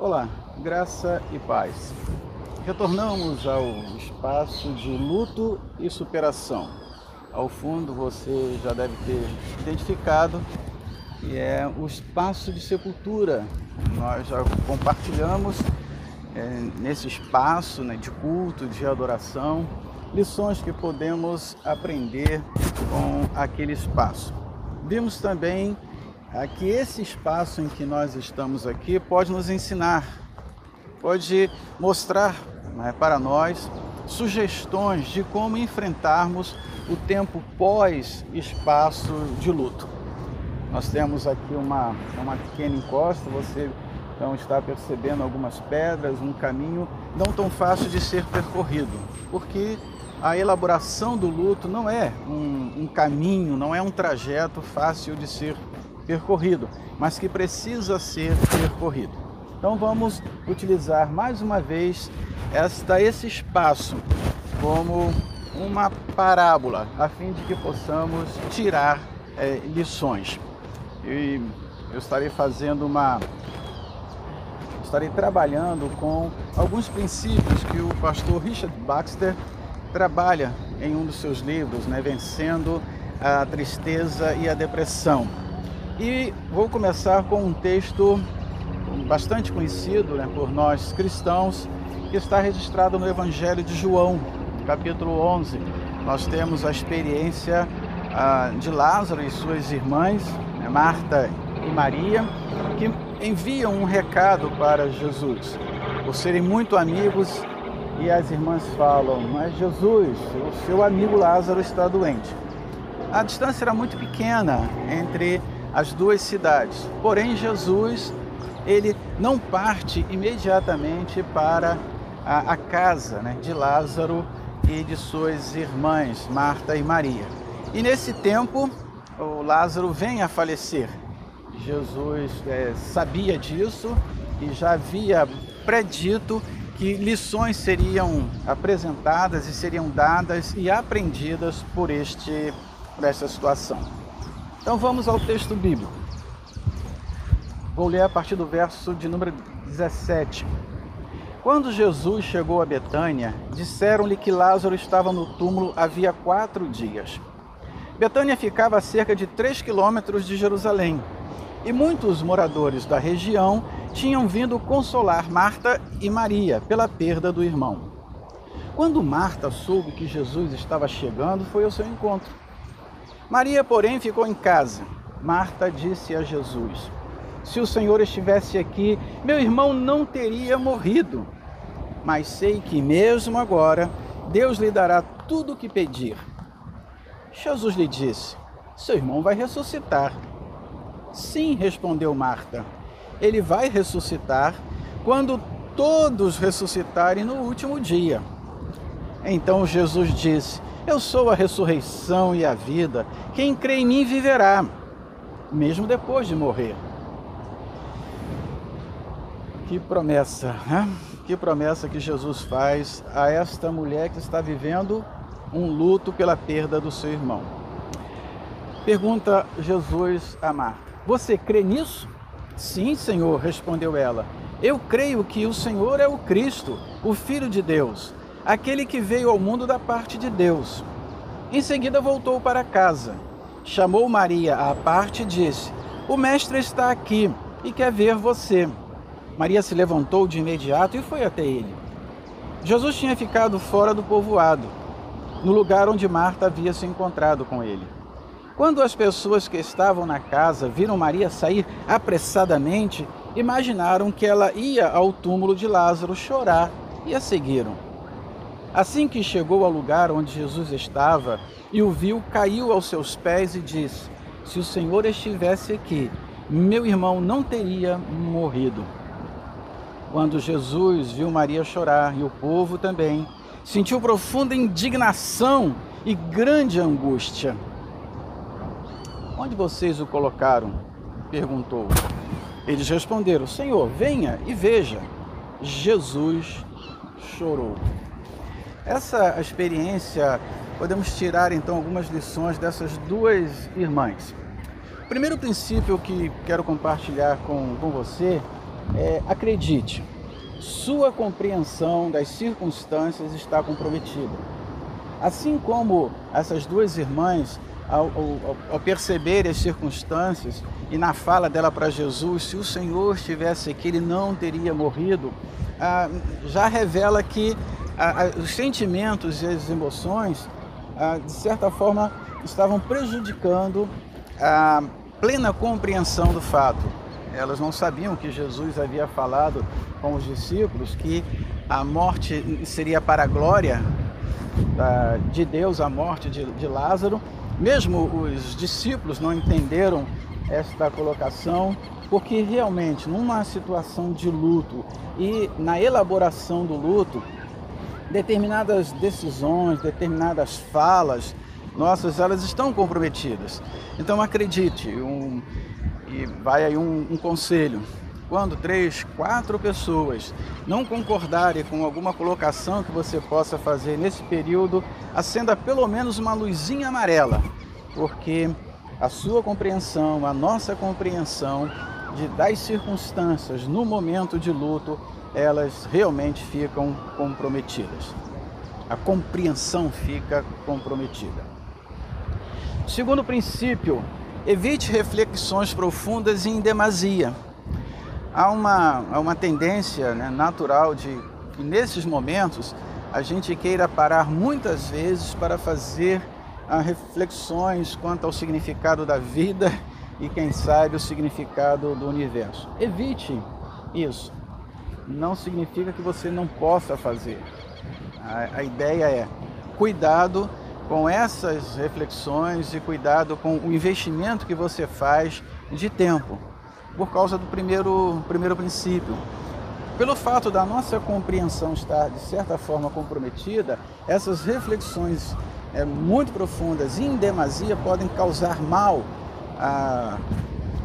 Olá, graça e paz. Retornamos ao espaço de luto e superação. Ao fundo você já deve ter identificado que é o espaço de sepultura. Nós já compartilhamos é, nesse espaço né, de culto, de adoração, lições que podemos aprender com aquele espaço. Vimos também que esse espaço em que nós estamos aqui pode nos ensinar, pode mostrar né, para nós sugestões de como enfrentarmos o tempo pós-espaço de luto. Nós temos aqui uma, uma pequena encosta, você então está percebendo algumas pedras, um caminho não tão fácil de ser percorrido, porque a elaboração do luto não é um, um caminho, não é um trajeto fácil de ser percorrido, mas que precisa ser percorrido. Então vamos utilizar mais uma vez esta, esse espaço como uma parábola, a fim de que possamos tirar é, lições. E eu estarei fazendo uma. Estarei trabalhando com alguns princípios que o pastor Richard Baxter trabalha em um dos seus livros, né, Vencendo a Tristeza e a Depressão. E vou começar com um texto bastante conhecido né, por nós cristãos, que está registrado no Evangelho de João, capítulo 11. Nós temos a experiência ah, de Lázaro e suas irmãs, né, Marta e Maria, que enviam um recado para Jesus. Por serem muito amigos, e as irmãs falam: Mas Jesus, o seu amigo Lázaro está doente. A distância era muito pequena entre as duas cidades. Porém, Jesus, ele não parte imediatamente para a, a casa né, de Lázaro e de suas irmãs, Marta e Maria. E nesse tempo, o Lázaro vem a falecer. Jesus é, sabia disso e já havia predito que lições seriam apresentadas e seriam dadas e aprendidas por, este, por esta situação. Então vamos ao texto bíblico. Vou ler a partir do verso de número 17. Quando Jesus chegou a Betânia, disseram-lhe que Lázaro estava no túmulo havia quatro dias. Betânia ficava a cerca de três quilômetros de Jerusalém, e muitos moradores da região tinham vindo consolar Marta e Maria pela perda do irmão. Quando Marta soube que Jesus estava chegando, foi ao seu encontro. Maria, porém, ficou em casa. Marta disse a Jesus: Se o Senhor estivesse aqui, meu irmão não teria morrido. Mas sei que mesmo agora Deus lhe dará tudo o que pedir. Jesus lhe disse: Seu irmão vai ressuscitar. Sim, respondeu Marta. Ele vai ressuscitar quando todos ressuscitarem no último dia. Então Jesus disse: eu sou a ressurreição e a vida. Quem crê em mim viverá, mesmo depois de morrer. Que promessa, né? Que promessa que Jesus faz a esta mulher que está vivendo um luto pela perda do seu irmão. Pergunta Jesus a Marta: Você crê nisso? Sim, Senhor, respondeu ela. Eu creio que o Senhor é o Cristo, o Filho de Deus aquele que veio ao mundo da parte de Deus. Em seguida voltou para casa. Chamou Maria à parte e disse: O mestre está aqui e quer ver você. Maria se levantou de imediato e foi até ele. Jesus tinha ficado fora do povoado, no lugar onde Marta havia se encontrado com ele. Quando as pessoas que estavam na casa viram Maria sair apressadamente, imaginaram que ela ia ao túmulo de Lázaro chorar e a seguiram. Assim que chegou ao lugar onde Jesus estava e o viu, caiu aos seus pés e disse: Se o Senhor estivesse aqui, meu irmão não teria morrido. Quando Jesus viu Maria chorar e o povo também, sentiu profunda indignação e grande angústia. Onde vocês o colocaram? perguntou. Eles responderam: Senhor, venha e veja. Jesus chorou. Essa experiência, podemos tirar então algumas lições dessas duas irmãs. O primeiro princípio que quero compartilhar com, com você é, acredite, sua compreensão das circunstâncias está comprometida. Assim como essas duas irmãs, ao, ao, ao perceber as circunstâncias e na fala dela para Jesus, se o Senhor estivesse aqui, ele não teria morrido, ah, já revela que ah, ah os sentimentos e as emoções, ah, de certa forma, estavam prejudicando a plena compreensão do fato. Elas não sabiam que Jesus havia falado com os discípulos que a morte seria para a glória de Deus, a morte de, de Lázaro. Mesmo os discípulos não entenderam esta colocação, porque realmente numa situação de luto e na elaboração do luto, determinadas decisões, determinadas falas nossas, elas estão comprometidas. Então acredite, um, e vai aí um, um conselho. Quando três, quatro pessoas não concordarem com alguma colocação que você possa fazer nesse período, acenda pelo menos uma luzinha amarela, porque a sua compreensão, a nossa compreensão de, das circunstâncias no momento de luto, elas realmente ficam comprometidas. A compreensão fica comprometida. Segundo princípio, evite reflexões profundas e em demasia. Há uma, há uma tendência né, natural de que nesses momentos a gente queira parar muitas vezes para fazer ah, reflexões quanto ao significado da vida e, quem sabe, o significado do universo. Evite isso. Não significa que você não possa fazer. A, a ideia é cuidado com essas reflexões e cuidado com o investimento que você faz de tempo, por causa do primeiro, primeiro princípio. Pelo fato da nossa compreensão estar, de certa forma, comprometida, essas reflexões é, muito profundas e em demasia podem causar mal a,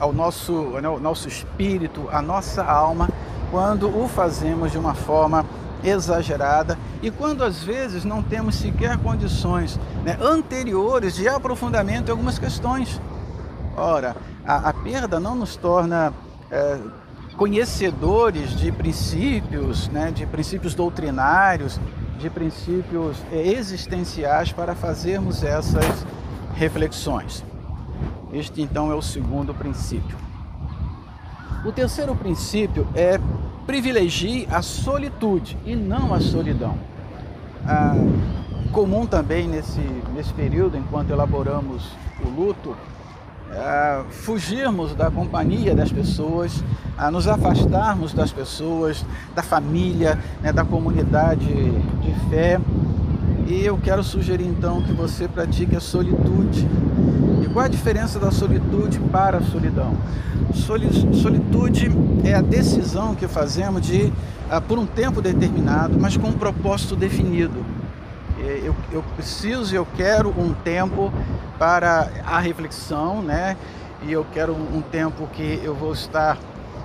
ao nosso, ao nosso espírito, à nossa alma, quando o fazemos de uma forma exagerada e quando às vezes não temos sequer condições né, anteriores de aprofundamento em algumas questões. Ora, a, a perda não nos torna é, conhecedores de princípios, né, de princípios doutrinários, de princípios é, existenciais para fazermos essas reflexões. Este então é o segundo princípio. O terceiro princípio é privilegie a solitude e não a solidão. Ah, comum também nesse, nesse período, enquanto elaboramos o luto, ah, fugirmos da companhia das pessoas, a nos afastarmos das pessoas, da família, né, da comunidade de fé. E eu quero sugerir então que você pratique a solitude. Qual a diferença da solitude para a solidão? Solitude é a decisão que fazemos de, ah, por um tempo determinado, mas com um propósito definido. Eu, eu preciso e eu quero um tempo para a reflexão, né? E eu quero um tempo que eu vou estar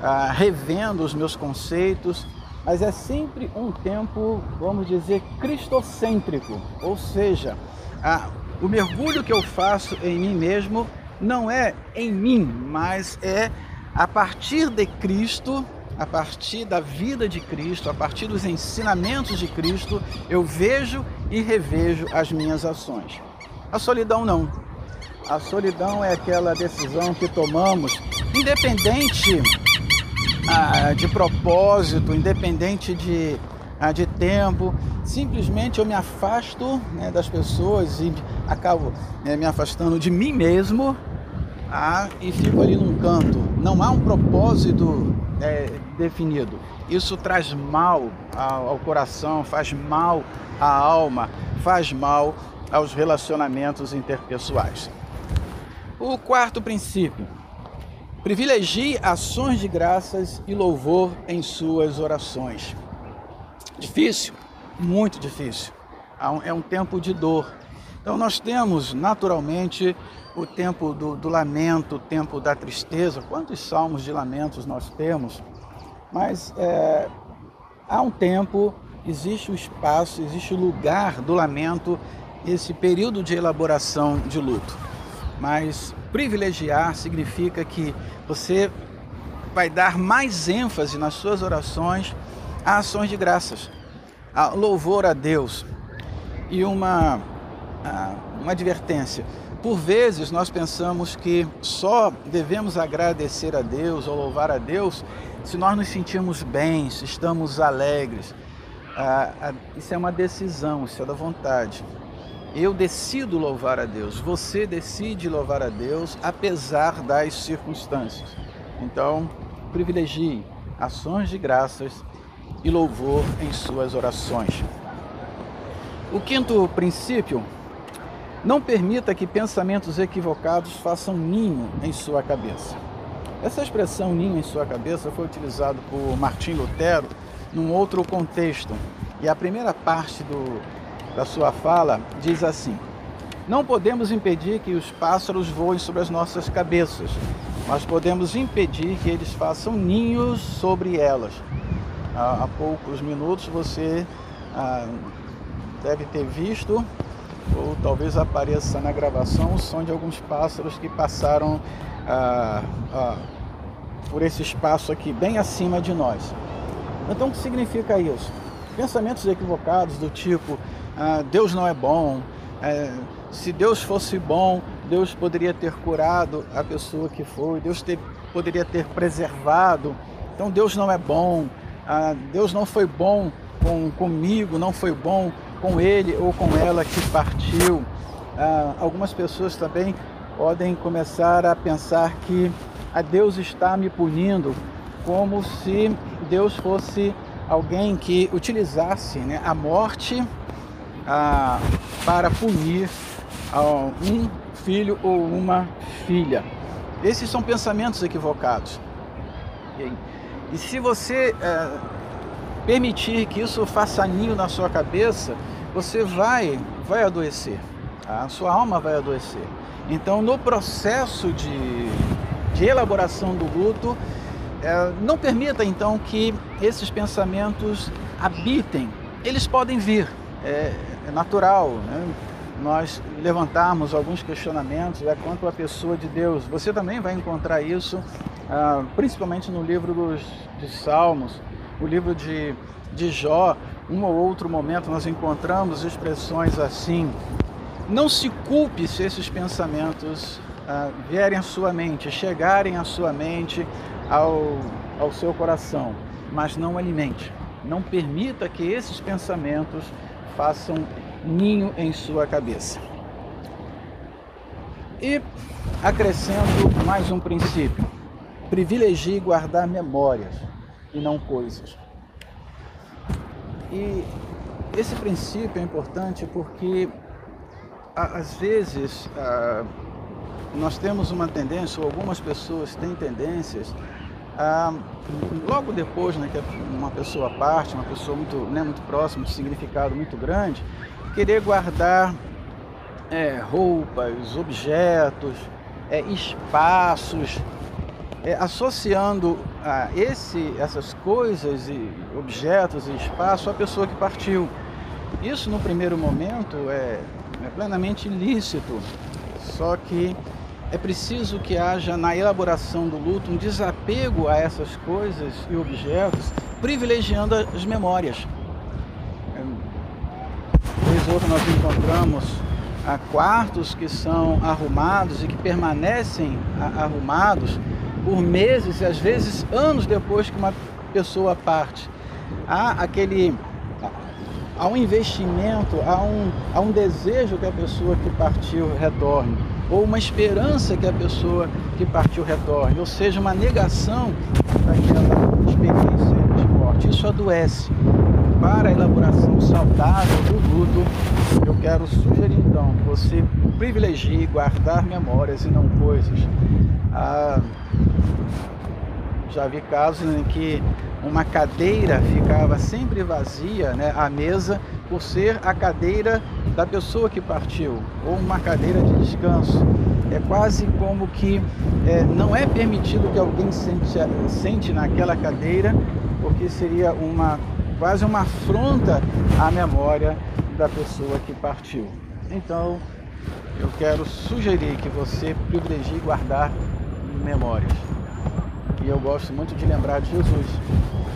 ah, revendo os meus conceitos, mas é sempre um tempo, vamos dizer, cristocêntrico, ou seja, ah, o mergulho que eu faço em mim mesmo não é em mim, mas é a partir de Cristo, a partir da vida de Cristo, a partir dos ensinamentos de Cristo, eu vejo e revejo as minhas ações. A solidão não. A solidão é aquela decisão que tomamos, independente ah, de propósito, independente de, de tempo, simplesmente eu me afasto né, das pessoas e acabo né, me afastando de mim mesmo ah, e fico ali num canto. Não há um propósito é, definido. Isso traz mal ao, ao coração, faz mal à alma, faz mal aos relacionamentos interpessoais. O quarto princípio: privilegie ações de graças e louvor em suas orações. Difícil, muito difícil. É um tempo de dor. Então, nós temos naturalmente o tempo do, do, lamento, o tempo da tristeza. Quantos salmos de lamentos nós temos? Mas é, há um tempo, existe o espaço, existe o lugar do lamento, esse período de elaboração de luto. Mas privilegiar significa que você vai dar mais ênfase nas suas orações a ações de graças, a louvor a Deus. E uma, uma advertência: por vezes nós pensamos que só devemos agradecer a Deus ou louvar a Deus se nós nos sentirmos bem, se estamos alegres. Ah, isso é uma decisão, isso é da vontade. Eu decido louvar a Deus, você decide louvar a Deus apesar das circunstâncias. Então, privilegie ações de graças e louvor em suas orações. O quinto princípio, não permita que pensamentos equivocados façam ninho em sua cabeça. Essa expressão ninho em sua cabeça foi utilizada por Martim Lutero num outro contexto. E a primeira parte do, da sua fala diz assim: Não podemos impedir que os pássaros voem sobre as nossas cabeças, mas podemos impedir que eles façam ninhos sobre elas. Há, há poucos minutos você ah, deve ter visto, ou talvez apareça na gravação, o som de alguns pássaros que passaram ah, ah, por esse espaço aqui, bem acima de nós. Então, o que significa isso? Pensamentos equivocados do tipo: ah, Deus não é bom, é, se Deus fosse bom, Deus poderia ter curado a pessoa que foi, Deus poderia ter preservado. Então, Deus não é bom, ah, Deus não foi bom com, comigo, não foi bom com ele ou com ela que partiu. Ah, algumas pessoas também podem começar a pensar que a Deus está me punindo, como se Deus fosse alguém que utilizasse né, a morte ah, para punir ah, um filho ou uma filha. Esses são pensamentos equivocados. E, e se você eh, permitir que isso faça ninho na sua cabeça, você vai, vai adoecer. A sua alma vai adoecer. Então, no processo de, de elaboração do luto, é, não permita então que esses pensamentos habitem. Eles podem vir, é, é natural. Né? Nós levantarmos alguns questionamentos é, quanto à pessoa de Deus. Você também vai encontrar isso, ah, principalmente no livro dos, Salmos, o livro de, de Jó. Um ou outro momento nós encontramos expressões assim. Não se culpe se esses pensamentos ah, vierem à sua mente, chegarem à sua mente, ao, ao seu coração, mas não alimente. Não permita que esses pensamentos façam ninho em sua cabeça. E acrescento mais um princípio: privilegie guardar memórias e não coisas. E esse princípio é importante porque às vezes nós temos uma tendência, ou algumas pessoas têm tendências, a, logo depois né, que uma pessoa parte, uma pessoa muito, né, muito próxima, de significado muito grande, querer guardar é, roupas, objetos, é, espaços, é, associando a esse, essas coisas e objetos e espaço à pessoa que partiu. Isso no primeiro momento é, é plenamente ilícito, só que é preciso que haja na elaboração do luto um desapego a essas coisas e objetos, privilegiando as memórias. Vez outra nós encontramos a quartos que são arrumados e que permanecem arrumados por meses e às vezes anos depois que uma pessoa parte. Há aquele há um investimento, há um, há um desejo que a pessoa que partiu retorne, ou uma esperança que a pessoa que partiu retorne, ou seja, uma negação daquela experiência de morte. Isso adoece. Para a elaboração saudável do luto, eu quero sugerir então que você privilegie guardar memórias e não coisas. Ah, já vi casos em que uma cadeira ficava sempre vazia, né, a mesa, por ser a cadeira da pessoa que partiu, ou uma cadeira de descanso. É quase como que é, não é permitido que alguém sente, sente naquela cadeira, porque seria uma quase uma afronta à memória da pessoa que partiu. Então, eu quero sugerir que você privilegie guardar memórias. E eu gosto muito de lembrar de Jesus.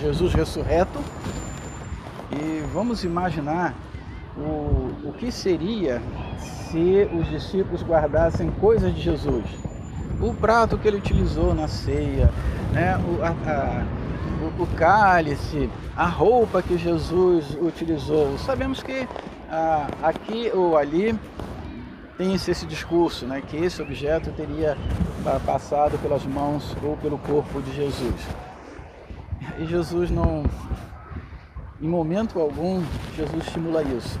Jesus ressurreto. E vamos imaginar o, o que seria se os discípulos guardassem coisas de Jesus. O prato que ele utilizou na ceia, né? o, a, a, o, o cálice, a roupa que Jesus utilizou. Sabemos que aqui ou ali tem esse, esse discurso, né, que esse objeto teria passado pelas mãos ou pelo corpo de Jesus. E Jesus não, em momento algum, Jesus estimula isso.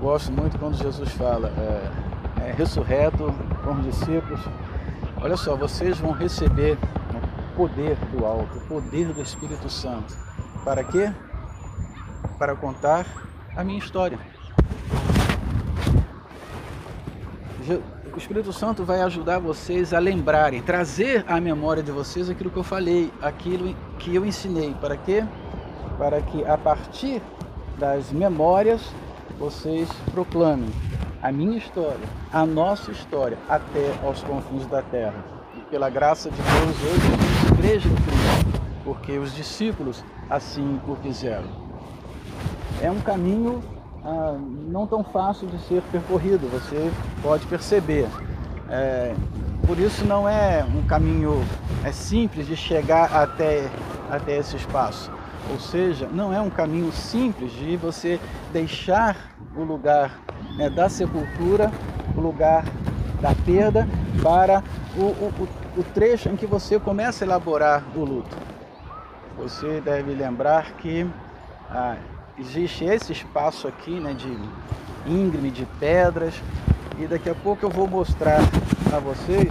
Gosto muito quando Jesus fala, é, é ressurreto com os discípulos. Olha só, vocês vão receber o poder do alto, o poder do Espírito Santo. Para quê? Para contar a minha história. O Espírito Santo vai ajudar vocês a lembrarem, trazer à memória de vocês aquilo que eu falei, aquilo que eu ensinei. Para quê? Para que a partir das memórias vocês proclamem a minha história, a nossa história, até aos confins da terra. E pela graça de Deus, hoje somos igreja de Cristo, porque os discípulos assim o fizeram. É um caminho ah, não tão fácil de ser percorrido, você pode perceber. É, por isso não é um caminho é simples de chegar até, até esse espaço. Ou seja, não é um caminho simples de você deixar o lugar né, da sepultura, o lugar da perda, para o, o, o trecho em que você começa a elaborar o luto. Você deve lembrar que ah, existe esse espaço aqui né, de íngreme, de pedras, e daqui a pouco eu vou mostrar a vocês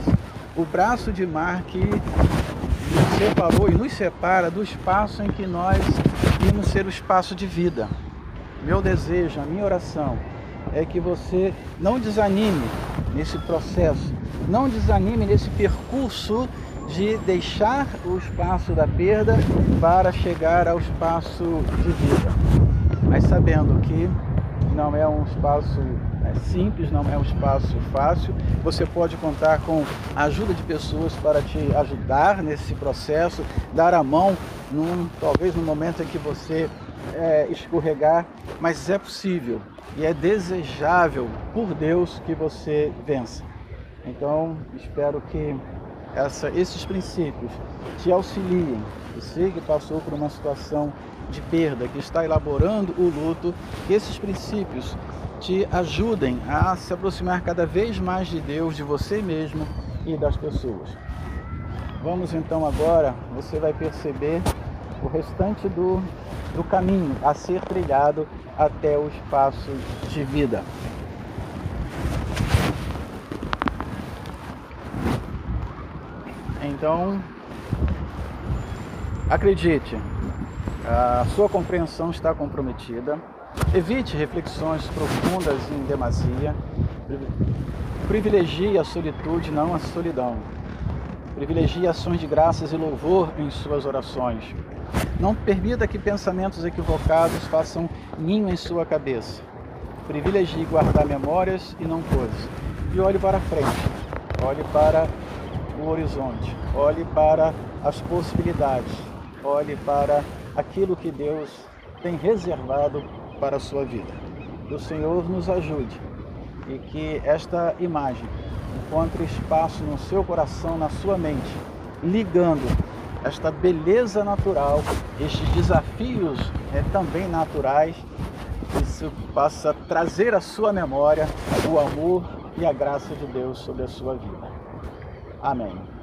o braço de mar que nos separou e nos separa do espaço em que nós íamos ser o espaço de vida. Meu desejo, a minha oração é que você não desanime nesse processo, não desanime nesse percurso de deixar o espaço da perda para chegar ao espaço de vida mas sabendo que não é um espaço é, simples, não é um espaço fácil. Você pode contar com a ajuda de pessoas para te ajudar nesse processo, dar a mão, num, talvez no momento em que você é, escorregar, mas é possível e é desejável por Deus que você vença. Então, espero que essa, esses princípios te auxiliem. Você que passou por uma situação de perda, que está elaborando o luto, que esses princípios te ajudem a se aproximar cada vez mais de Deus, de você mesmo e das pessoas. Vamos então agora, você vai perceber o restante do, do caminho a ser trilhado até o espaço de vida. Então, acredite, a sua compreensão está comprometida. Evite reflexões profundas em demasia. Privilegie a solitude, não a solidão. Privilegie ações de graças e louvor em suas orações. Não permita que pensamentos equivocados façam ninho em sua cabeça. Privilegie guardar memórias e não coisas. E olhe para frente. Olhe para o horizonte. Olhe para as possibilidades. Olhe para aquilo que Deus tem reservado para a sua vida. Que o Senhor nos ajude e que esta imagem encontre espaço no seu coração, na sua mente, ligando esta beleza natural, estes desafios é, também naturais, isso possa trazer à sua memória o amor e a graça de Deus sobre a sua vida. Amém.